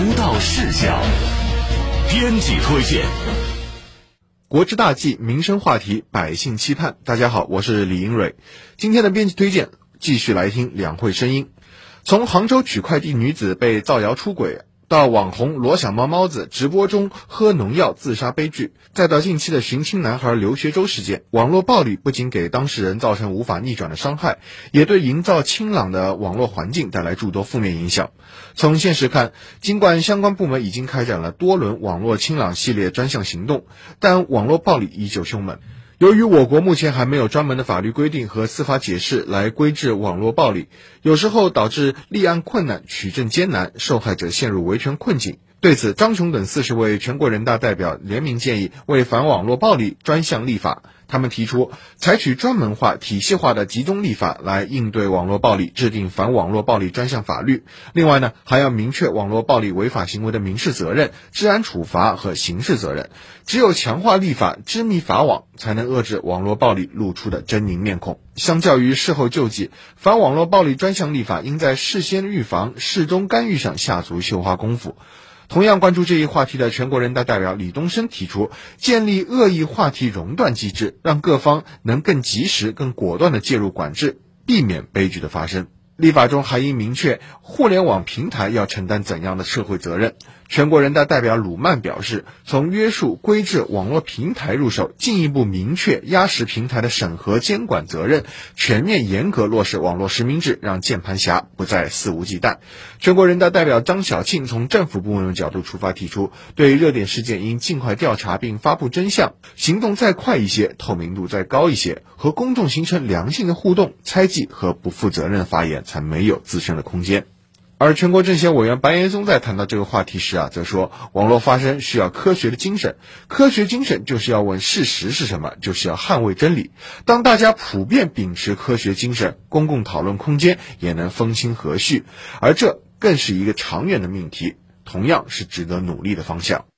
独到视角，编辑推荐。国之大计，民生话题，百姓期盼。大家好，我是李英蕊。今天的编辑推荐，继续来听两会声音。从杭州取快递女子被造谣出轨。到网红罗小猫猫子直播中喝农药自杀悲剧，再到近期的寻亲男孩刘学周事件，网络暴力不仅给当事人造成无法逆转的伤害，也对营造清朗的网络环境带来诸多负面影响。从现实看，尽管相关部门已经开展了多轮网络清朗系列专项行动，但网络暴力依旧凶猛。由于我国目前还没有专门的法律规定和司法解释来规制网络暴力，有时候导致立案困难、取证艰难，受害者陷入维权困境。对此，张琼等四十位全国人大代表联名建议为反网络暴力专项立法。他们提出，采取专门化、体系化的集中立法来应对网络暴力，制定反网络暴力专项法律。另外呢，还要明确网络暴力违法行为的民事责任、治安处罚和刑事责任。只有强化立法、织密法网，才能遏制网络暴力露出的狰狞面孔。相较于事后救济，反网络暴力专项立法应在事先预防、事中干预上下足绣花功夫。同样关注这一话题的全国人大代表李东生提出，建立恶意话题熔断机制，让各方能更及时、更果断地介入管制，避免悲剧的发生。立法中还应明确互联网平台要承担怎样的社会责任。全国人大代表鲁曼表示，从约束规制网络平台入手，进一步明确压实平台的审核监管责任，全面严格落实网络实名制，让键盘侠不再肆无忌惮。全国人大代表张晓庆从政府部门的角度出发，提出对热点事件应尽快调查并发布真相，行动再快一些，透明度再高一些，和公众形成良性的互动，猜忌和不负责任发言才没有自身的空间。而全国政协委员白岩松在谈到这个话题时啊，则说，网络发声需要科学的精神，科学精神就是要问事实是什么，就是要捍卫真理。当大家普遍秉持科学精神，公共讨论空间也能风清和煦，而这更是一个长远的命题，同样是值得努力的方向。